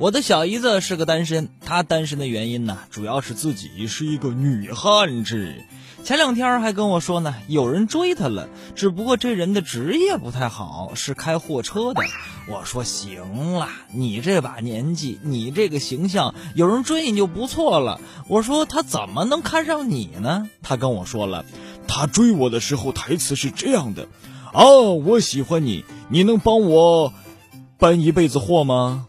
我的小姨子是个单身，她单身的原因呢，主要是自己是一个女汉子。前两天还跟我说呢，有人追她了，只不过这人的职业不太好，是开货车的。我说行了，你这把年纪，你这个形象，有人追你就不错了。我说他怎么能看上你呢？他跟我说了，他追我的时候台词是这样的：哦，我喜欢你，你能帮我搬一辈子货吗？